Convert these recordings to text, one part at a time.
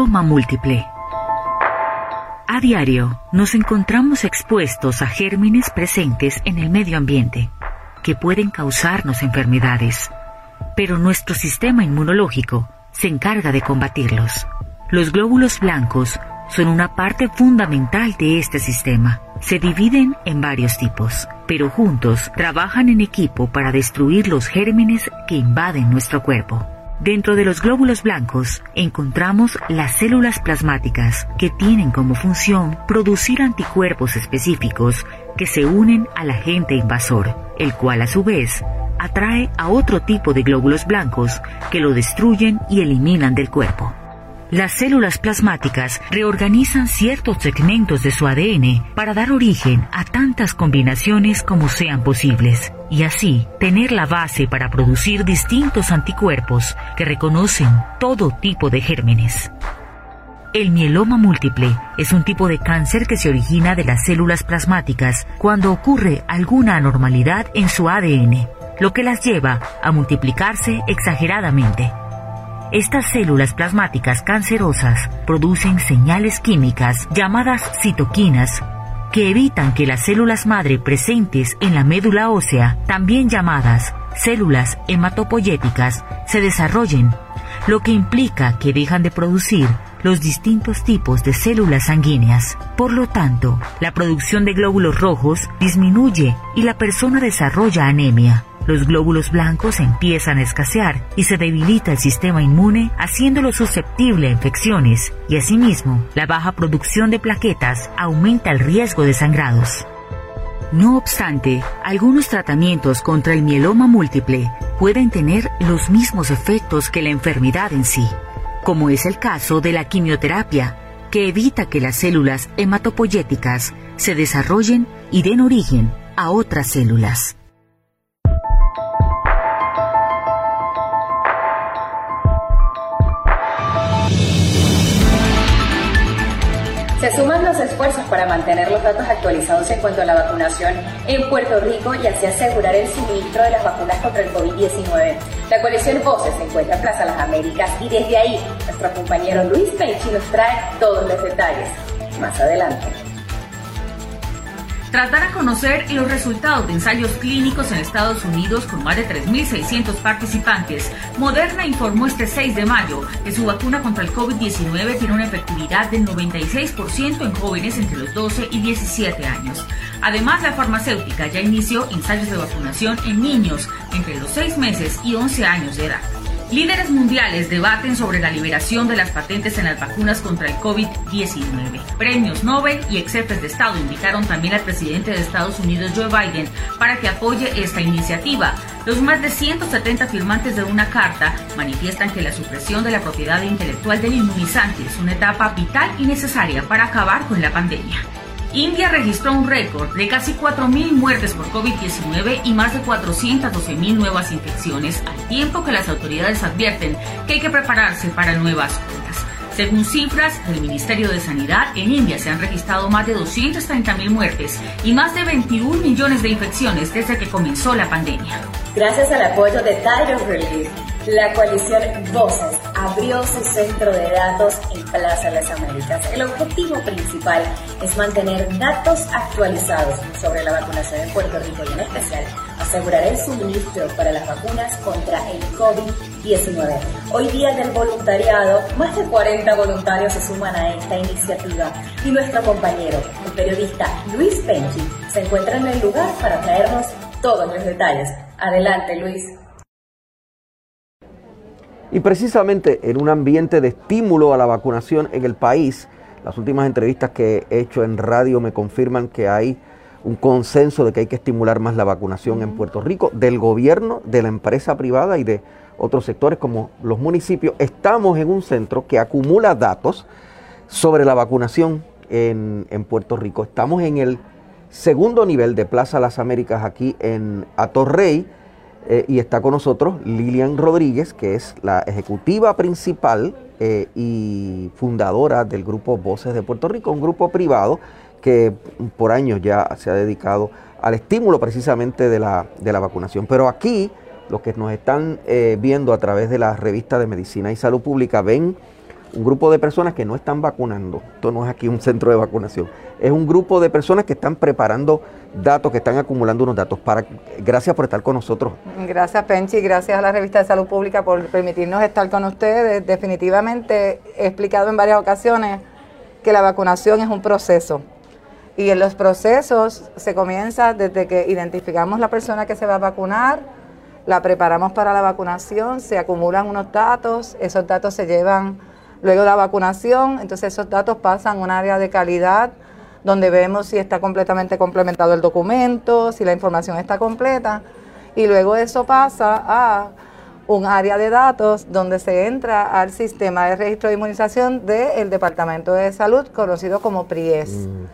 Mieloma múltiple. A diario nos encontramos expuestos a gérmenes presentes en el medio ambiente que pueden causarnos enfermedades, pero nuestro sistema inmunológico se encarga de combatirlos. Los glóbulos blancos son una parte fundamental de este sistema. Se dividen en varios tipos, pero juntos trabajan en equipo para destruir los gérmenes que invaden nuestro cuerpo. Dentro de los glóbulos blancos encontramos las células plasmáticas que tienen como función producir anticuerpos específicos que se unen al agente invasor, el cual a su vez atrae a otro tipo de glóbulos blancos que lo destruyen y eliminan del cuerpo. Las células plasmáticas reorganizan ciertos segmentos de su ADN para dar origen a tantas combinaciones como sean posibles y así tener la base para producir distintos anticuerpos que reconocen todo tipo de gérmenes. El mieloma múltiple es un tipo de cáncer que se origina de las células plasmáticas cuando ocurre alguna anormalidad en su ADN, lo que las lleva a multiplicarse exageradamente. Estas células plasmáticas cancerosas producen señales químicas llamadas citoquinas que evitan que las células madre presentes en la médula ósea, también llamadas células hematopoyéticas, se desarrollen, lo que implica que dejan de producir los distintos tipos de células sanguíneas. Por lo tanto, la producción de glóbulos rojos disminuye y la persona desarrolla anemia. Los glóbulos blancos empiezan a escasear y se debilita el sistema inmune haciéndolo susceptible a infecciones y asimismo la baja producción de plaquetas aumenta el riesgo de sangrados. No obstante, algunos tratamientos contra el mieloma múltiple pueden tener los mismos efectos que la enfermedad en sí, como es el caso de la quimioterapia, que evita que las células hematopoyéticas se desarrollen y den origen a otras células. Se suman los esfuerzos para mantener los datos actualizados en cuanto a la vacunación en Puerto Rico y así asegurar el suministro de las vacunas contra el COVID-19. La coalición Voces se encuentra en Plaza Las Américas y desde ahí nuestro compañero Luis Penchi nos trae todos los detalles. Más adelante. Tras dar a conocer los resultados de ensayos clínicos en Estados Unidos con más de 3.600 participantes, Moderna informó este 6 de mayo que su vacuna contra el COVID-19 tiene una efectividad del 96% en jóvenes entre los 12 y 17 años. Además, la farmacéutica ya inició ensayos de vacunación en niños entre los 6 meses y 11 años de edad. Líderes mundiales debaten sobre la liberación de las patentes en las vacunas contra el COVID-19. Premios Nobel y ex jefes de Estado invitaron también al presidente de Estados Unidos, Joe Biden, para que apoye esta iniciativa. Los más de 170 firmantes de una carta manifiestan que la supresión de la propiedad intelectual del inmunizante es una etapa vital y necesaria para acabar con la pandemia. India registró un récord de casi 4.000 muertes por COVID-19 y más de 412.000 nuevas infecciones, al tiempo que las autoridades advierten que hay que prepararse para nuevas olas. Según cifras del Ministerio de Sanidad, en India se han registrado más de 230.000 muertes y más de 21 millones de infecciones desde que comenzó la pandemia. Gracias al apoyo de Tyron Relief, la coalición Voces abrió su centro de datos en Plaza Las Américas. El objetivo principal es mantener datos actualizados sobre la vacunación en Puerto Rico y en especial asegurar el suministro para las vacunas contra el COVID-19. Hoy día del voluntariado, más de 40 voluntarios se suman a esta iniciativa y nuestro compañero, el periodista Luis Penchi, se encuentra en el lugar para traernos todos los detalles. Adelante, Luis. Y precisamente en un ambiente de estímulo a la vacunación en el país, las últimas entrevistas que he hecho en radio me confirman que hay un consenso de que hay que estimular más la vacunación en Puerto Rico, del gobierno, de la empresa privada y de otros sectores como los municipios. Estamos en un centro que acumula datos sobre la vacunación en, Puerto Rico. Estamos en el segundo nivel de Plaza Las Américas aquí en Atorrey eh, y está con nosotros Lilian Rodríguez, que es la ejecutiva principal eh, y fundadora del grupo Voces de Puerto Rico, un grupo privado que por años ya se ha dedicado al estímulo precisamente de la, de la vacunación. Pero aquí, los que nos están eh, viendo a través de la revista de Medicina y Salud Pública, ven un grupo de personas que no están vacunando. Esto no es aquí un centro de vacunación. Es un grupo de personas que están preparando datos, que están acumulando unos datos. Para, gracias por estar con nosotros. Gracias, Penchi. Gracias a la revista de Salud Pública por permitirnos estar con ustedes. Definitivamente he explicado en varias ocasiones que la vacunación es un proceso. Y en los procesos se comienza desde que identificamos la persona que se va a vacunar, la preparamos para la vacunación, se acumulan unos datos, esos datos se llevan luego de la vacunación, entonces esos datos pasan a un área de calidad donde vemos si está completamente complementado el documento, si la información está completa, y luego eso pasa a un área de datos donde se entra al sistema de registro de inmunización del Departamento de Salud, conocido como PRIES. Mm.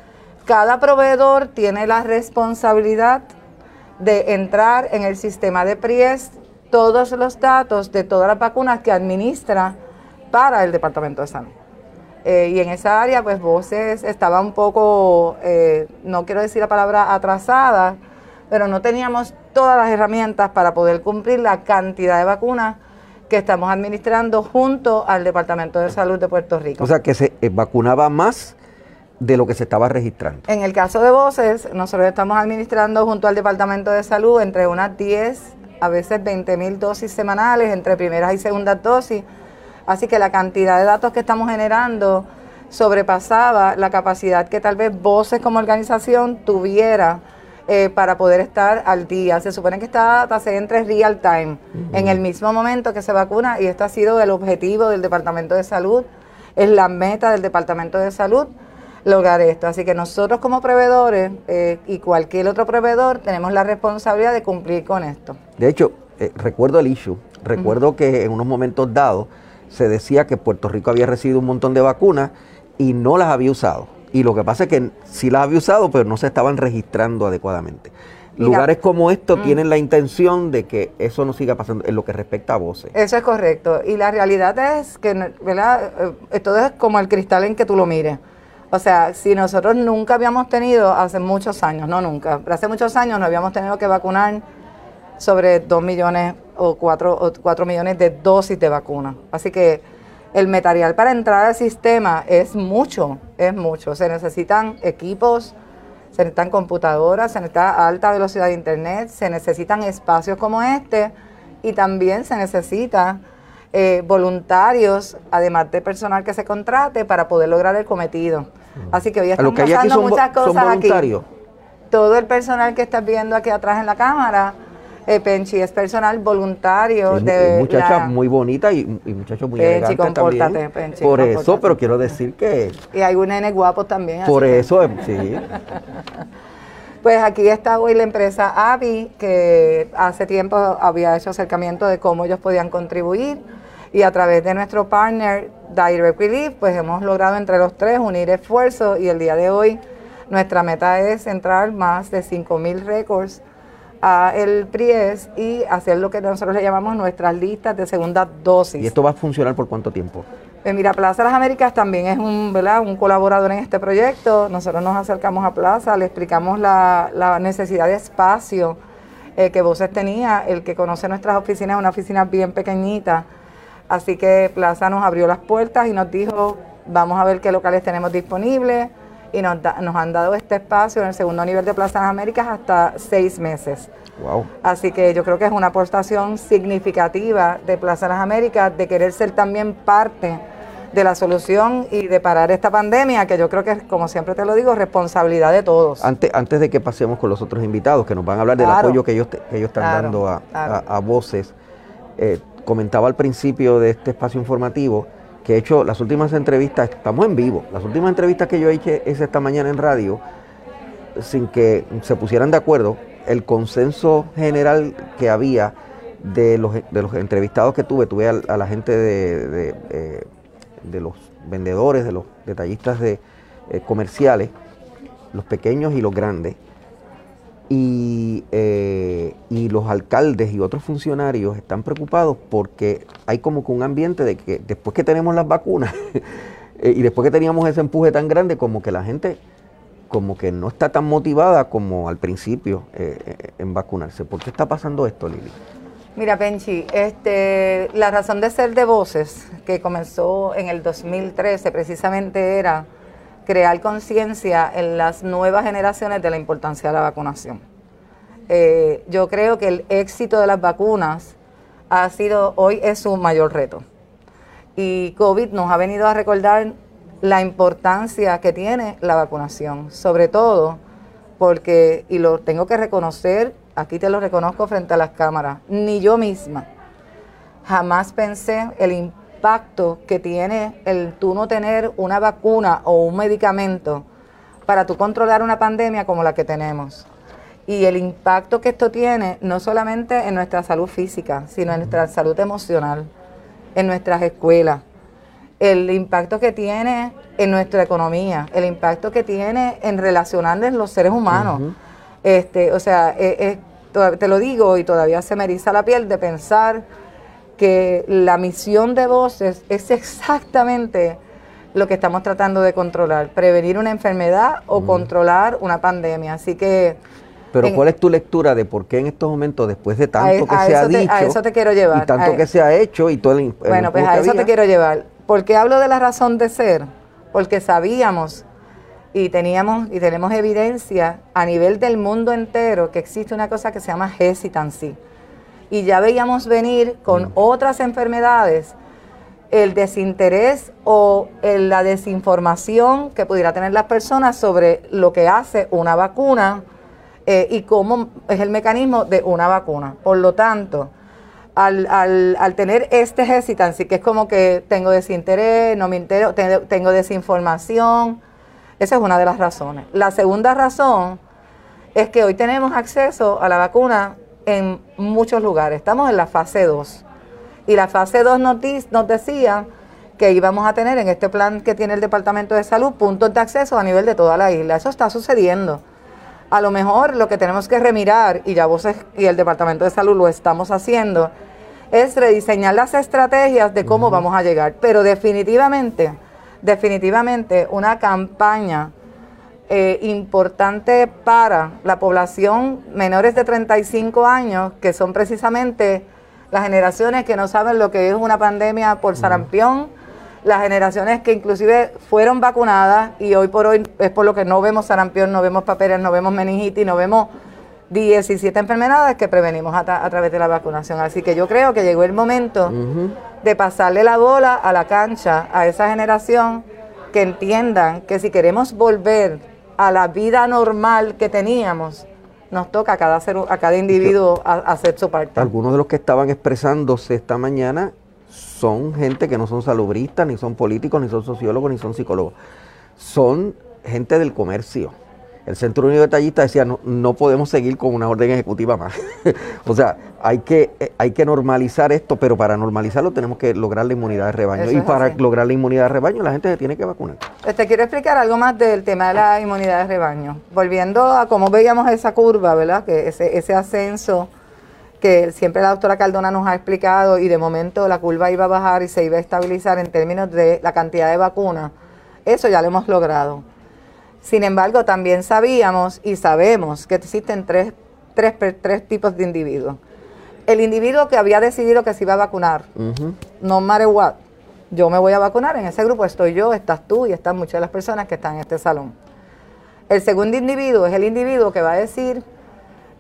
Cada proveedor tiene la responsabilidad de entrar en el sistema de PRIES todos los datos de todas las vacunas que administra para el Departamento de Salud. Eh, y en esa área, pues Voces estaba un poco, eh, no quiero decir la palabra atrasada, pero no teníamos todas las herramientas para poder cumplir la cantidad de vacunas que estamos administrando junto al Departamento de Salud de Puerto Rico. O sea, que se eh, vacunaba más de lo que se estaba registrando. En el caso de Voces, nosotros estamos administrando junto al Departamento de Salud entre unas 10 a veces 20 mil dosis semanales entre primeras y segundas dosis Así que la cantidad de datos que estamos generando sobrepasaba la capacidad que tal vez Voces como organización tuviera eh, para poder estar al día. Se supone que esta data se entre real time, en el mismo momento que se vacuna, y esto ha sido el objetivo del Departamento de Salud, es la meta del Departamento de Salud lograr esto. Así que nosotros como proveedores eh, y cualquier otro proveedor tenemos la responsabilidad de cumplir con esto. De hecho, eh, recuerdo el issue, recuerdo que en unos momentos dados, se decía que Puerto Rico había recibido un montón de vacunas y no las había usado. Y lo que pasa es que sí las había usado, pero no se estaban registrando adecuadamente. Lugares como estos mm. tienen la intención de que eso no siga pasando en lo que respecta a voces. Eso es correcto. Y la realidad es que, ¿verdad? Esto es como el cristal en que tú lo mires. O sea, si nosotros nunca habíamos tenido, hace muchos años, no nunca, pero hace muchos años no habíamos tenido que vacunar sobre 2 millones o 4, o millones de dosis de vacuna. Así que el material para entrar al sistema es mucho, es mucho. Se necesitan equipos, se necesitan computadoras, se necesita alta velocidad de internet, se necesitan espacios como este y también se necesita eh, voluntarios, además de personal que se contrate para poder lograr el cometido. Así que hoy estamos pasando muchas cosas aquí. Todo el personal que estás viendo aquí atrás en la cámara eh, Penchi es personal voluntario. de muchacha muy bonita y, y muchacho muy Penchi, elegante Penchi, por eso, pero quiero decir que... Y hay un nene guapo también. Por eso, em, sí. Pues aquí está hoy la empresa AVI, que hace tiempo había hecho acercamiento de cómo ellos podían contribuir y a través de nuestro partner Direct Relief, pues hemos logrado entre los tres unir esfuerzos y el día de hoy nuestra meta es entrar más de 5.000 récords a el PRIES y hacer lo que nosotros le llamamos nuestras listas de segunda dosis. ¿Y esto va a funcionar por cuánto tiempo? Pues mira, Plaza Las Américas también es un, ¿verdad? un colaborador en este proyecto. Nosotros nos acercamos a Plaza, le explicamos la, necesidad de espacio eh, que Voces tenía. El que conoce nuestras oficinas es una oficina bien pequeñita. Así que Plaza nos abrió las puertas y nos dijo, vamos a ver qué locales tenemos disponibles y nos, nos han dado este espacio en el segundo nivel de Plaza Las Américas hasta seis meses. Wow. Así que yo creo que es una aportación significativa de Plaza Las Américas de querer ser también parte de la solución y de parar esta pandemia, que yo creo que es, como siempre te lo digo, responsabilidad de todos. Antes, antes de que pasemos con los otros invitados, que nos van a hablar del apoyo que ellos, que ellos están dando a, voces, eh, comentaba al principio de este espacio informativo que he hecho las últimas entrevistas, estamos en vivo, las últimas entrevistas que yo he hecho es esta mañana en radio, sin que se pusieran de acuerdo, el consenso general que había de los, de los entrevistados que tuve, tuve a, la gente de, eh, de, los vendedores, de los detallistas de, eh, comerciales, los pequeños y los grandes, y, eh, y, los alcaldes y otros funcionarios están preocupados porque hay como que un ambiente de que después que tenemos las vacunas y después que teníamos ese empuje tan grande, como que la gente como que no está tan motivada como al principio en vacunarse. ¿Por qué está pasando esto, Lili? Mira, Penchi, este, la razón de ser de Voces, que comenzó en el 2013, precisamente era crear conciencia en las nuevas generaciones de la importancia de la vacunación. Eh, yo creo que el éxito de las vacunas ha sido, hoy es su mayor reto. Y COVID nos ha venido a recordar la importancia que tiene la vacunación, sobre todo porque, y lo tengo que reconocer, aquí te lo reconozco frente a las cámaras, ni yo misma jamás pensé el impacto que tiene el tú no tener una vacuna o un medicamento para tú controlar una pandemia como la que tenemos. Y el impacto que esto tiene no solamente en nuestra salud física, sino en nuestra salud emocional, en nuestras escuelas, el impacto que tiene en nuestra economía, el impacto que tiene en relacionarnos los seres humanos. Este, o sea, eh, eh, te lo digo y todavía se me eriza la piel de pensar que la misión de voces es exactamente lo que estamos tratando de controlar, prevenir una enfermedad o controlar una pandemia. Así que... Pero ¿cuál es tu lectura de por qué en estos momentos, después de tanto e, que se ha dicho... A eso te quiero llevar. Y tanto que se ha hecho y todo el... bueno, pues a eso te quiero llevar. ¿Por qué hablo de la razón de ser? Porque sabíamos y teníamos y tenemos evidencia a nivel del mundo entero que existe una cosa que se llama hesitancy. Y ya veíamos venir con mm. otras enfermedades el desinterés o la desinformación que pudiera tener las personas sobre lo que hace una vacuna eh, y cómo es el mecanismo de una vacuna. Por lo tanto, al, al, al tener este hesitancy, que es como que tengo desinterés, no me entero, tengo desinformación, esa es una de las razones. La segunda razón es que hoy tenemos acceso a la vacuna en muchos lugares. Estamos en la fase 2. Y la fase 2 nos, nos decía que íbamos a tener en este plan que tiene el Departamento de Salud puntos de acceso a nivel de toda la isla. Eso está sucediendo. A lo mejor lo que tenemos que remirar, y ya vos y el Departamento de Salud lo estamos haciendo, es rediseñar las estrategias de cómo vamos a llegar. Pero definitivamente definitivamente una campaña eh, importante para la población menores de 35 años, que son precisamente las generaciones que no saben lo que es una pandemia por sarampión, las generaciones que inclusive fueron vacunadas y hoy por hoy es por lo que no vemos sarampión, no vemos papeles, no vemos meningitis, no vemos 17 enfermedades que prevenimos a, través de la vacunación. Así que yo creo que llegó el momento de pasarle la bola a la cancha a esa generación que entiendan que si queremos volver a la vida normal que teníamos, nos toca a cada, ser, a cada individuo hacer su parte. Algunos de los que estaban expresándose esta mañana son gente que no son salubristas, ni son políticos, ni son sociólogos, ni son psicólogos. Son gente del comercio el Centro Unido de Tallistas decía, no, no podemos seguir con una orden ejecutiva más. o sea, hay que, eh, hay que normalizar esto, pero para normalizarlo tenemos que lograr la inmunidad de rebaño. y para lograr la inmunidad de rebaño la gente se tiene que vacunar. Te quiero explicar algo más del tema de la inmunidad de rebaño. Volviendo a cómo veíamos esa curva, ¿verdad? Que ese, ese ascenso que siempre la doctora Cardona nos ha explicado y de momento la curva iba a bajar y se iba a estabilizar en términos de la cantidad de vacunas. Eso ya lo hemos logrado. Sin embargo, también sabíamos y sabemos que existen tres, tipos de individuos. El individuo que había decidido que se iba a vacunar, no matter what, yo me voy a vacunar, en ese grupo estoy yo, estás tú y están muchas de las personas que están en este salón. El segundo individuo es el individuo que va a decir,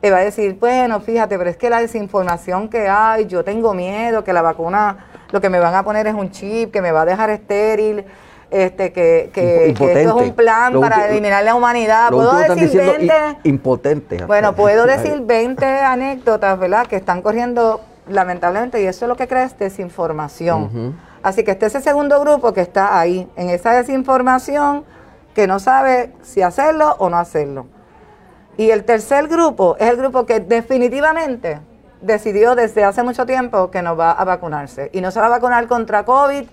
que va a decir, bueno, fíjate, pero es que la desinformación que hay, yo tengo miedo que la vacuna, lo que me van a poner es un chip que me va a dejar estéril, este que, que, esto es un plan para eliminar la humanidad. Puedo decir 20 impotente. Bueno, puedo decir 20 anécdotas, ¿verdad? Que están corriendo lamentablemente y eso es lo que crea es desinformación. Así que este es el segundo grupo que está ahí, en esa desinformación que no sabe si hacerlo o no hacerlo. Y el tercer grupo es el grupo que definitivamente decidió desde hace mucho tiempo que no va a vacunarse. Y no se va a vacunar contra COVID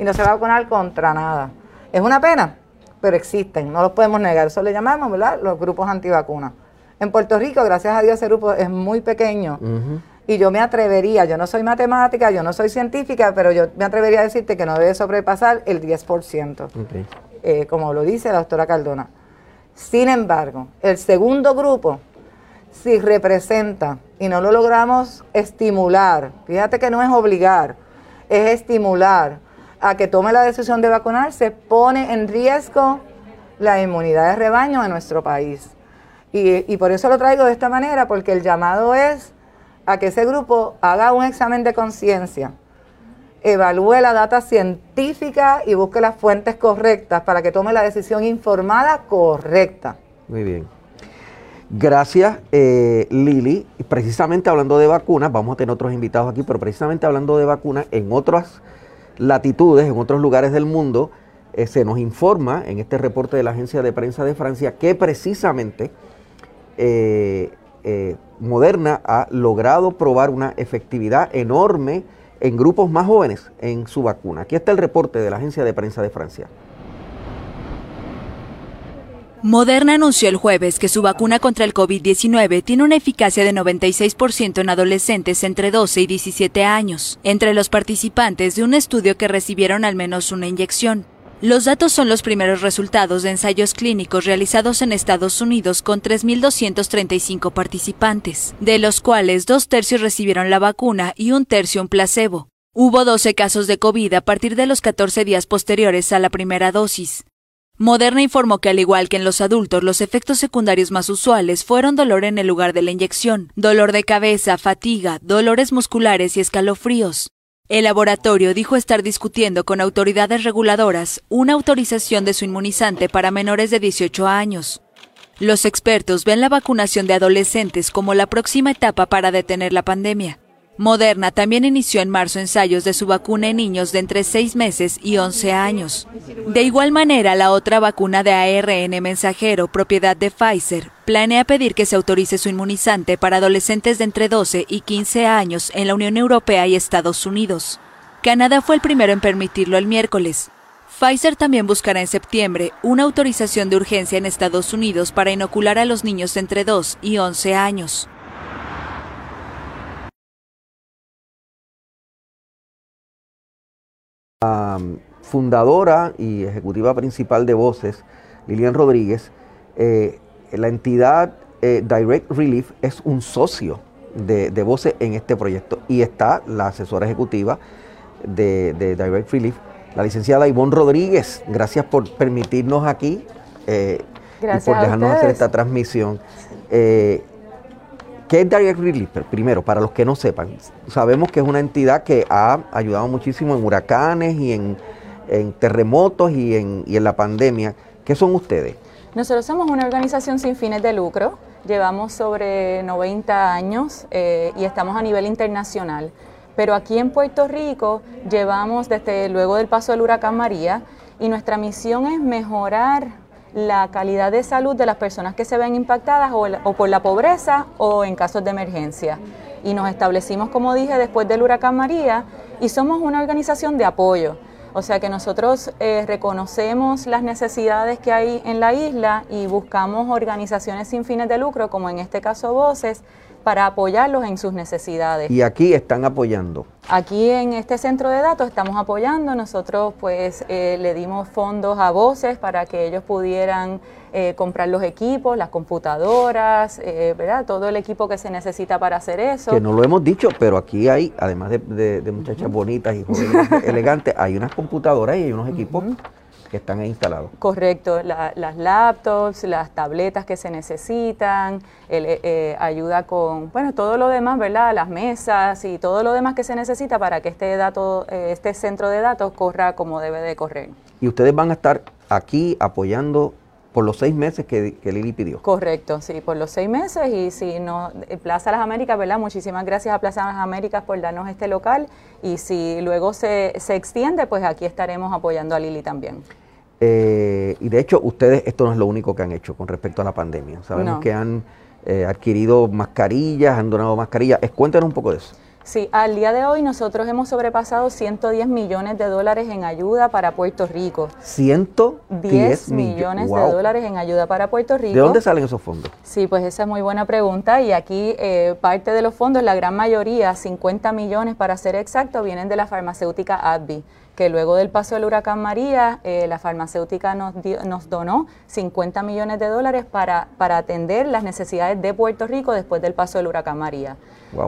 y no se va a vacunar contra nada. Es una pena, pero existen, no los podemos negar. Eso le llamamos, ¿verdad? Los grupos antivacunas. En Puerto Rico, gracias a Dios, ese grupo es muy pequeño. Y yo me atrevería, yo no soy matemática, yo no soy científica, pero yo me atrevería a decirte que no debe sobrepasar el 10%, eh, como lo dice la doctora Cardona. Sin embargo, el segundo grupo, si representa y no lo logramos estimular, fíjate que no es obligar, es estimular a que tome la decisión de vacunarse, pone en riesgo la inmunidad de rebaño en nuestro país. Y, y por eso lo traigo de esta manera, porque el llamado es a que ese grupo haga un examen de conciencia, evalúe la data científica y busque las fuentes correctas para que tome la decisión informada correcta. Muy bien. Gracias, eh, Lili. Precisamente hablando de vacunas, vamos a tener otros invitados aquí, pero precisamente hablando de vacunas, en otras latitudes, en otros lugares del mundo, eh, se nos informa en este reporte de la Agencia de Prensa de Francia que precisamente eh, eh, Moderna ha logrado probar una efectividad enorme en grupos más jóvenes en su vacuna. Aquí está el reporte de la Agencia de Prensa de Francia. Moderna anunció el jueves que su vacuna contra el COVID-19 tiene una eficacia de 96% en adolescentes entre 12 y 17 años, entre los participantes de un estudio que recibieron al menos una inyección. Los datos son los primeros resultados de ensayos clínicos realizados en Estados Unidos con 3.235 participantes, de los cuales dos tercios recibieron la vacuna y un tercio un placebo. Hubo 12 casos de COVID a partir de los 14 días posteriores a la primera dosis. Moderna informó que al igual que en los adultos, los efectos secundarios más usuales fueron dolor en el lugar de la inyección, dolor de cabeza, fatiga, dolores musculares y escalofríos. El laboratorio dijo estar discutiendo con autoridades reguladoras una autorización de su inmunizante para menores de 18 años. Los expertos ven la vacunación de adolescentes como la próxima etapa para detener la pandemia. Moderna también inició en marzo ensayos de su vacuna en niños de entre 6 meses y 11 años. De igual manera, la otra vacuna de ARN mensajero, propiedad de Pfizer, planea pedir que se autorice su inmunizante para adolescentes de entre 12 y 15 años en la Unión Europea y Estados Unidos. Canadá fue el primero en permitirlo el miércoles. Pfizer también buscará en septiembre una autorización de urgencia en Estados Unidos para inocular a los niños de entre 2 y 11 años. Fundadora y ejecutiva principal de Voces, Lilian Rodríguez, eh, la entidad eh, Direct Relief es un socio de, Voces en este proyecto y está la asesora ejecutiva de, Direct Relief, la licenciada Ivonne Rodríguez. Gracias por permitirnos aquí eh, y por dejarnos hacer esta transmisión. ¿Qué es Direct Relief? Primero, para los que no sepan, sabemos que es una entidad que ha ayudado muchísimo en huracanes y en, terremotos y en, la pandemia. ¿Qué son ustedes? Nosotros somos una organización sin fines de lucro, llevamos sobre 90 años eh, y estamos a nivel internacional. Pero aquí en Puerto Rico llevamos desde luego del paso del huracán María y nuestra misión es mejorar la calidad de salud de las personas que se ven impactadas o, por la pobreza o en casos de emergencia. Y nos establecimos, como dije, después del huracán María y somos una organización de apoyo. O sea que nosotros eh, reconocemos las necesidades que hay en la isla y buscamos organizaciones sin fines de lucro, como en este caso Voces, para apoyarlos en sus necesidades. Y aquí están apoyando. Aquí en este centro de datos estamos apoyando, nosotros pues eh, le dimos fondos a voces para que ellos pudieran eh, comprar los equipos, las computadoras, eh, ¿verdad? Todo el equipo que se necesita para hacer eso. Que no lo hemos dicho, pero aquí hay, además de, muchachas bonitas y jóvenes elegantes, hay unas computadoras y hay unos equipos que están instalados. Correcto, las laptops, las tabletas que se necesitan, eh, eh, ayuda con, bueno, todo lo demás, ¿verdad? Las mesas y todo lo demás que se necesita para que este dato, eh, este centro de datos corra como debe de correr. Y ustedes van a estar aquí apoyando por los seis meses que, que, Lili pidió. Correcto, sí, por los seis meses y si no, Plaza Las Américas, ¿verdad? Muchísimas gracias a Plaza Las Américas por darnos este local y si luego se, se extiende, pues aquí estaremos apoyando a Lili también. Eh, y de hecho, ustedes, esto no es lo único que han hecho con respecto a la pandemia. Sabemos que han eh, adquirido mascarillas, han donado mascarillas. Cuéntanos un poco de eso. Sí, al día de hoy nosotros hemos sobrepasado 110 millones de dólares en ayuda para Puerto Rico. 110 millones de dólares en ayuda para Puerto Rico. ¿De dónde salen esos fondos? Sí, pues esa es muy buena pregunta y aquí eh, parte de los fondos, la gran mayoría, 50 millones para ser exacto, vienen de la farmacéutica AbbVie que luego del paso del huracán María, eh, la farmacéutica nos, nos donó 50 millones de dólares para, para atender las necesidades de Puerto Rico después del paso del huracán María.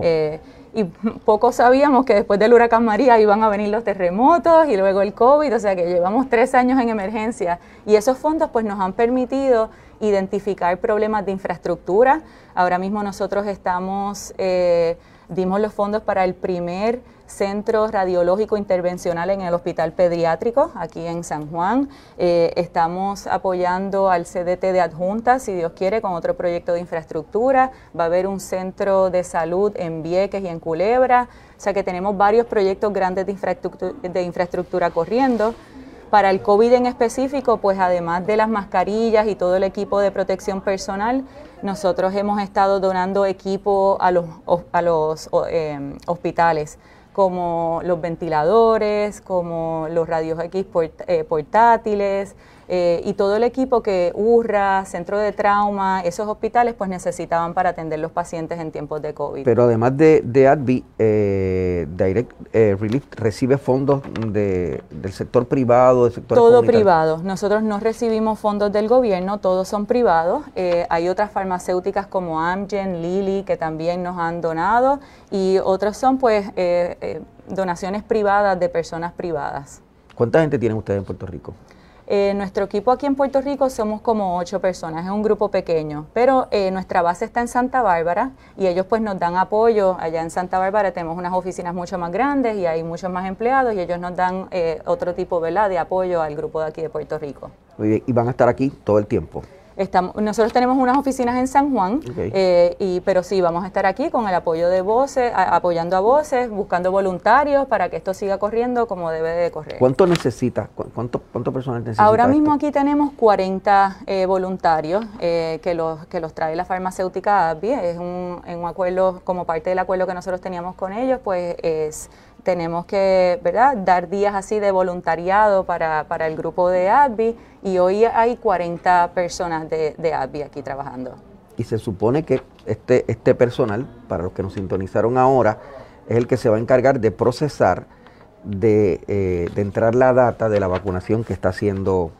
Eh, y poco sabíamos que después del huracán María iban a venir los terremotos y luego el COVID, o sea que llevamos tres años en emergencia y esos fondos pues nos han permitido identificar problemas de infraestructura. Ahora mismo nosotros estamos, eh, dimos los fondos para el primer centro radiológico intervencional en el Hospital Pediátrico, aquí en San Juan. Eh, estamos apoyando al CDT de Adjunta, si Dios quiere, con otro proyecto de infraestructura. Va a haber un centro de salud en Vieques y en Culebra. O sea que tenemos varios proyectos grandes de infraestructura, corriendo. Para el COVID en específico, pues además de las mascarillas y todo el equipo de protección personal, nosotros hemos estado donando equipo a los, a los eh, hospitales como los ventiladores, como los radios X eh, portátiles eh, y todo el equipo que URRA, Centro de Trauma, esos hospitales pues necesitaban para atender los pacientes en tiempos de COVID. Pero además de, de ADVI, eh, Direct Relief recibe fondos de, del sector privado, del sector Todo privado. Nosotros no recibimos fondos del gobierno, todos son privados. hay otras farmacéuticas como Amgen, Lilly, que también nos han donado y otras son pues donaciones privadas de personas privadas. ¿Cuánta gente tienen ustedes en Puerto Rico? Eh, nuestro equipo aquí en Puerto Rico somos como ocho personas, es un grupo pequeño, pero eh, nuestra base está en Santa Bárbara y ellos pues nos dan apoyo. Allá en Santa Bárbara tenemos unas oficinas mucho más grandes y hay muchos más empleados y ellos nos dan eh, otro tipo de apoyo al grupo de aquí de Puerto Rico. ¿Y van a estar aquí todo el tiempo? Nosotros tenemos unas oficinas en San Juan, eh, y, pero sí, vamos a estar aquí con el apoyo de Voces, apoyando a Voces, buscando voluntarios para que esto siga corriendo como debe de correr. ¿Cuánto necesita? ¿Cuánto, cuánto personal necesita? Ahora mismo aquí tenemos 40 eh, voluntarios eh, que, los, que los trae la farmacéutica AbbVie. Es un, un acuerdo, como parte del acuerdo que nosotros teníamos con ellos, pues es tenemos que ¿verdad? dar días así de voluntariado para, para el grupo de ADVI y hoy hay 40 personas de, de aquí trabajando. Y se supone que este, este personal, para los que nos sintonizaron ahora, es el que se va a encargar de procesar, de, eh, de entrar la data de la vacunación que está siendo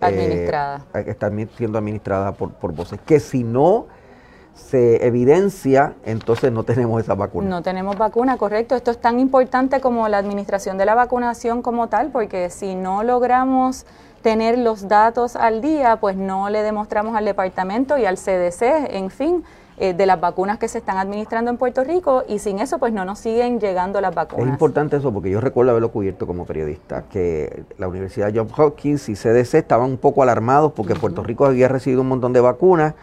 eh, administrada. que está siendo administrada por, por voces. Que si no se evidencia, entonces no tenemos esa vacuna. No tenemos vacuna, correcto. Esto es tan importante como la administración de la vacunación como tal, porque si no logramos tener los datos al día, pues no le demostramos al departamento y al CDC, en fin, eh, de las vacunas que se están administrando en Puerto Rico y sin eso pues no nos siguen llegando las vacunas. Es importante eso porque yo recuerdo haberlo cubierto como periodista, que la Universidad Johns Hopkins y CDC estaban un poco alarmados porque Puerto Rico había recibido un montón de vacunas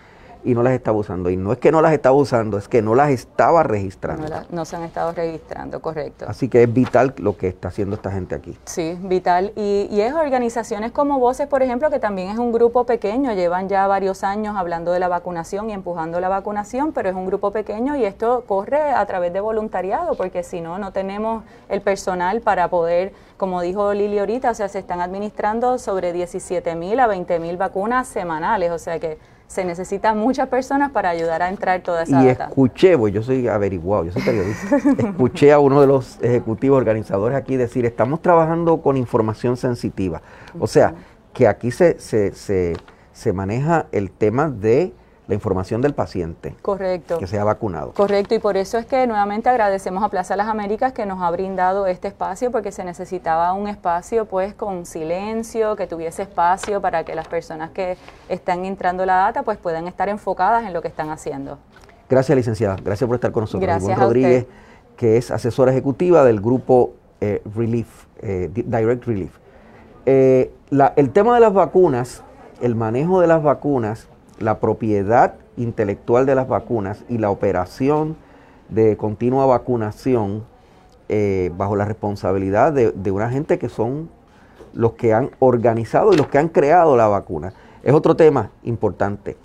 y no las estaba usando. Y no es que no las estaba usando, es que no las estaba registrando. No, se han estado registrando, correcto. Así que es vital lo que está haciendo esta gente aquí. Sí, vital. Y, y es organizaciones como Voces, por ejemplo, que también es un grupo pequeño, llevan ya varios años hablando de la vacunación y empujando la vacunación, pero es un grupo pequeño y esto corre a través de voluntariado, porque si no, no tenemos el personal para poder, como dijo Lili ahorita, o sea, se están administrando sobre 17 mil a 20 mil vacunas semanales, o sea que se necesitan muchas personas para ayudar a entrar toda esa y escuché, pues yo soy averiguado, yo soy periodista, escuché a uno de los ejecutivos organizadores aquí decir, estamos trabajando con información sensitiva. O sea, que aquí se, se, se, se maneja el tema de la información del paciente. Correcto. Que sea vacunado. Correcto, y por eso es que nuevamente agradecemos a Plaza Las Américas que nos ha brindado este espacio, porque se necesitaba un espacio pues con silencio, que tuviese espacio para que las personas que están entrando la data pues puedan estar enfocadas en lo que están haciendo. Gracias, licenciada. Gracias por estar con nosotros. Gracias Rodríguez, que es asesora ejecutiva del grupo eh, Relief, eh, Direct Relief. Eh, el tema de las vacunas, el manejo de las vacunas, la propiedad intelectual de las vacunas y la operación de continua vacunación eh, bajo la responsabilidad de, una gente que son los que han organizado y los que han creado la vacuna. Es otro tema importante.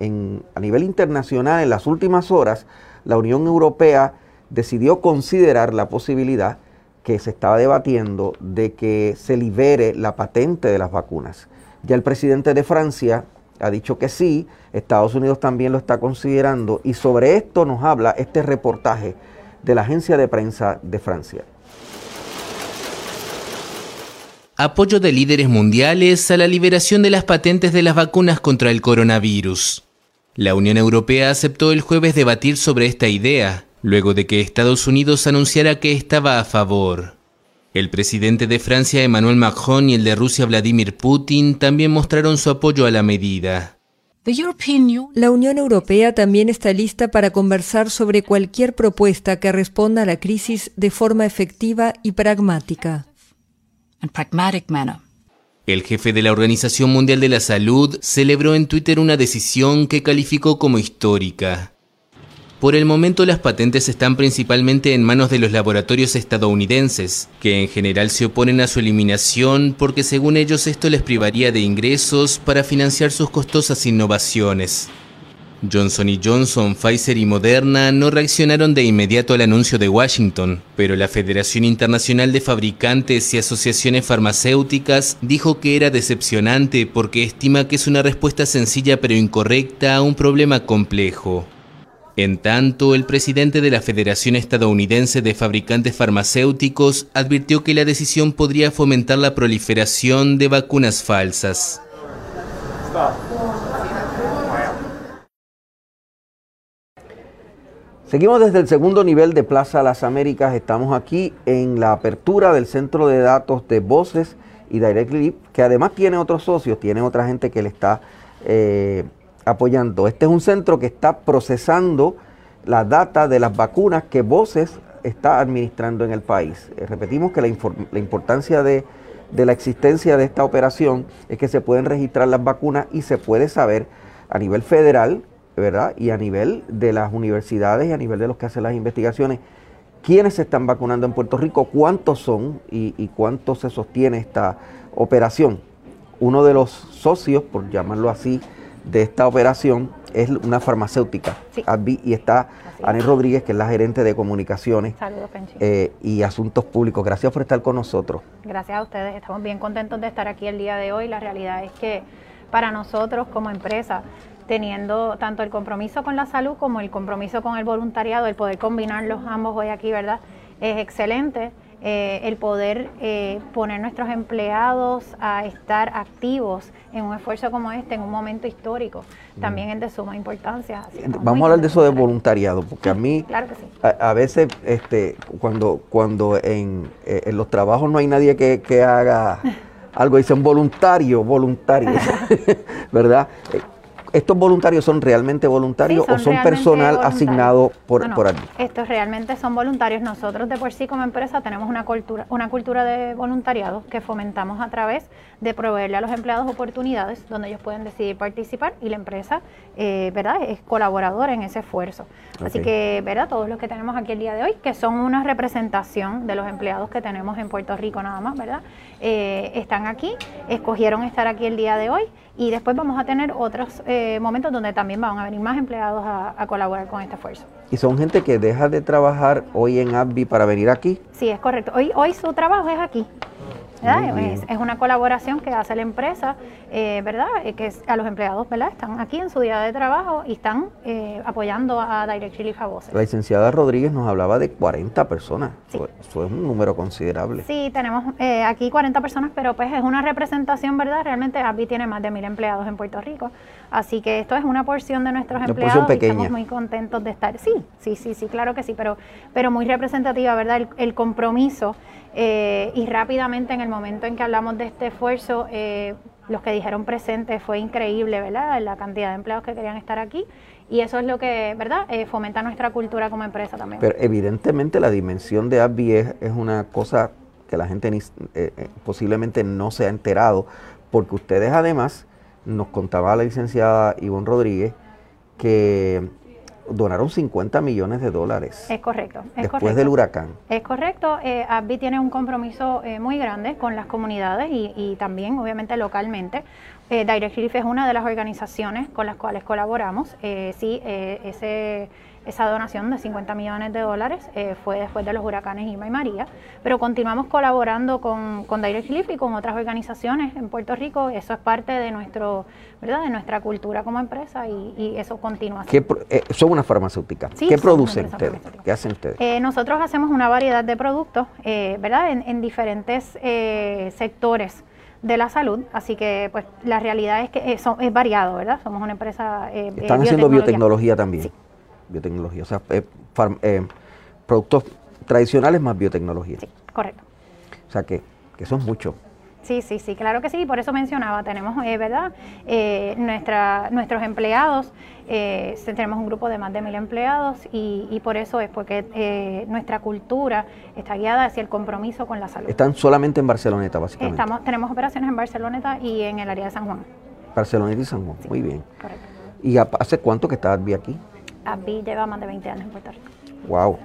En, a nivel internacional, en las últimas horas, la Unión Europea decidió considerar la posibilidad que se estaba debatiendo de que se libere la patente de las vacunas. Ya el presidente de Francia ha dicho que sí, Estados Unidos también lo está considerando y sobre esto nos habla este reportaje de la agencia de prensa de Francia. Apoyo de líderes mundiales a la liberación de las patentes de las vacunas contra el coronavirus. La Unión Europea aceptó el jueves debatir sobre esta idea, luego de que Estados Unidos anunciara que estaba a favor. El presidente de Francia Emmanuel Macron y el de Rusia Vladimir Putin también mostraron su apoyo a la medida. La Unión Europea también está lista para conversar sobre cualquier propuesta que responda a la crisis de forma efectiva y pragmática. El jefe de la Organización Mundial de la Salud celebró en Twitter una decisión que calificó como histórica. Por el momento las patentes están principalmente en manos de los laboratorios estadounidenses, que en general se oponen a su eliminación porque según ellos esto les privaría de ingresos para financiar sus costosas innovaciones. Johnson Johnson, Pfizer y Moderna no reaccionaron de inmediato al anuncio de Washington, pero la Federación Internacional de Fabricantes y Asociaciones Farmacéuticas dijo que era decepcionante porque estima que es una respuesta sencilla pero incorrecta a un problema complejo. En tanto, el presidente de la Federación Estadounidense de Fabricantes Farmacéuticos advirtió que la decisión podría fomentar la proliferación de vacunas falsas. Seguimos desde el segundo nivel de Plaza Las Américas. Estamos aquí en la apertura del centro de datos de Voces y Directly, que además tiene otros socios, tiene otra gente que le está eh, apoyando. Este es un centro que está procesando la data de las vacunas que Voces está administrando en el país. Eh, repetimos que la, importancia de, la existencia de esta operación es que se pueden registrar las vacunas y se puede saber a nivel federal, ¿verdad? Y a nivel de las universidades y a nivel de los que hacen las investigaciones, quiénes se están vacunando en Puerto Rico, cuántos son y, y cuánto se sostiene esta operación. Uno de los socios, por llamarlo así, de esta operación es una farmacéutica. Y está Ani Rodríguez, que es la gerente de comunicaciones eh, y asuntos públicos. Gracias por estar con nosotros. Gracias a ustedes. Estamos bien contentos de estar aquí el día de hoy. La realidad es que para nosotros como empresa, teniendo tanto el compromiso con la salud como el compromiso con el voluntariado, el poder combinarlos ambos hoy aquí, ¿verdad? Es excelente. Eh, el poder eh, poner nuestros empleados a estar activos en un esfuerzo como este, en un momento histórico, también es de suma importancia. Vamos a hablar de eso de voluntariado, porque a mí a, veces este, cuando, cuando en, eh, en, los trabajos no hay nadie que, que haga algo, dicen voluntario, voluntario, ¿verdad? ¿Estos voluntarios son realmente voluntarios o son personal asignado por, por allí? Estos realmente son voluntarios. Nosotros de por sí como empresa tenemos una cultura, una cultura de voluntariado que fomentamos a través de proveerle a los empleados oportunidades donde ellos pueden decidir participar y la empresa, eh, ¿verdad?, es colaboradora en ese esfuerzo. Así que, ¿verdad?, todos los que tenemos aquí el día de hoy, que son una representación de los empleados que tenemos en Puerto Rico nada más, ¿verdad?, eh, están aquí, escogieron estar aquí el día de hoy y después vamos a tener otros eh, momentos donde también van a venir más empleados a, colaborar con este esfuerzo. ¿Y son gente que deja de trabajar hoy en AbbVie para venir aquí? Sí, es correcto. Hoy, hoy su trabajo es aquí. Es, una colaboración que hace la empresa, eh, ¿verdad? Eh, que a los empleados, ¿verdad? Están aquí en su día de trabajo y están eh, apoyando a Direct a Voces. La licenciada Rodríguez nos hablaba de 40 personas. Eso, es un número considerable. Sí, tenemos aquí 40 personas, pero pues es una representación, ¿verdad? Realmente ABI tiene más de mil empleados en Puerto Rico. Así que esto es una porción de nuestros empleados y estamos muy contentos de estar. Sí, sí, sí, sí, claro que sí, pero, pero muy representativa, ¿verdad? el compromiso eh, y rápidamente en el momento en que hablamos de este esfuerzo, eh, los que dijeron presentes fue increíble, ¿verdad? La cantidad de empleados que querían estar aquí. Y eso es lo que, ¿verdad? Eh, fomenta nuestra cultura como empresa también. Pero evidentemente la dimensión de ABI es, una cosa que la gente posiblemente no se ha enterado, porque ustedes además, nos contaba la licenciada Ivonne Rodríguez, que donaron 50 millones de dólares. Es correcto. después del huracán. Es correcto. Eh, tiene un compromiso eh, muy grande con las comunidades y, también, obviamente, localmente. Eh, Direct Relief es una de las organizaciones con las cuales colaboramos. Eh, sí, ese esa donación de 50 millones de dólares eh, fue después de los huracanes Irma y María, pero continuamos colaborando con, con Direct Relief y con otras organizaciones en Puerto Rico. Eso es parte de nuestro, ¿verdad? de nuestra cultura como empresa y, eso continúa. ¿Qué, eh, son una farmacéutica. ¿Qué producen ustedes? ¿Qué hacen ustedes? Eh, nosotros hacemos una variedad de productos, ¿verdad? En, diferentes sectores de la salud, así que pues la realidad es que es, es variado, ¿verdad? Somos una empresa... Están haciendo biotecnología también. Sí biotecnología, o sea, eh, eh, productos tradicionales más biotecnología. Sí, correcto. O sea, que, que eso es mucho. Sí, sí, sí, claro que sí, por eso mencionaba, tenemos, eh, ¿verdad? nuestra, nuestros empleados, tenemos un grupo de más de mil empleados y, por eso es porque nuestra cultura está guiada hacia el compromiso con la salud. Están solamente en Barceloneta, básicamente. Estamos, tenemos operaciones en Barceloneta y en el área de San Juan. Barceloneta y San Juan, muy bien. Correcto. ¿Y hace cuánto que está aquí? Abby lleva más de 20 años en Puerto Rico. Wow.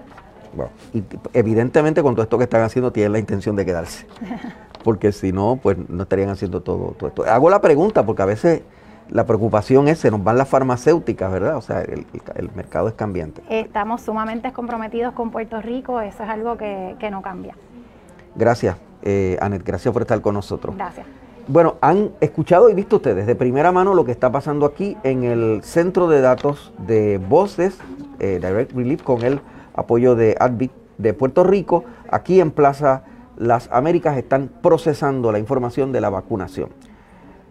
wow. Y evidentemente con todo esto que están haciendo tienen la intención de quedarse. Porque si no, pues no estarían haciendo todo, todo esto. Hago la pregunta porque a veces la preocupación es, se nos van las farmacéuticas, ¿verdad? O sea, el, mercado es cambiante. Estamos sumamente comprometidos con Puerto Rico, eso es algo que, no cambia. Gracias, eh, Anet, gracias por estar con nosotros. Gracias. Bueno, han escuchado y visto ustedes de primera mano lo que está pasando aquí en el centro de datos de voces, eh, Direct Relief, con el apoyo de ADVIC de Puerto Rico. Aquí en Plaza Las Américas están procesando la información de la vacunación.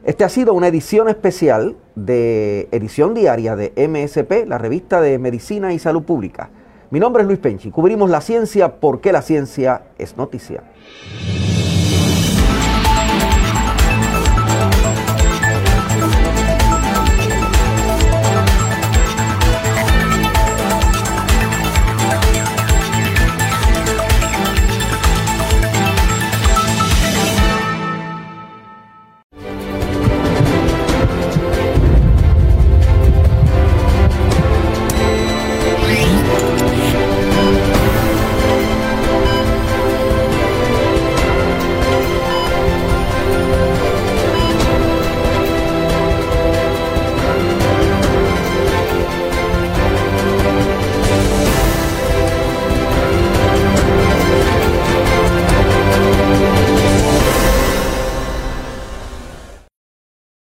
Este ha sido una edición especial de edición diaria de MSP, la revista de Medicina y Salud Pública. Mi nombre es Luis Penchi. Cubrimos la ciencia porque la ciencia es noticia.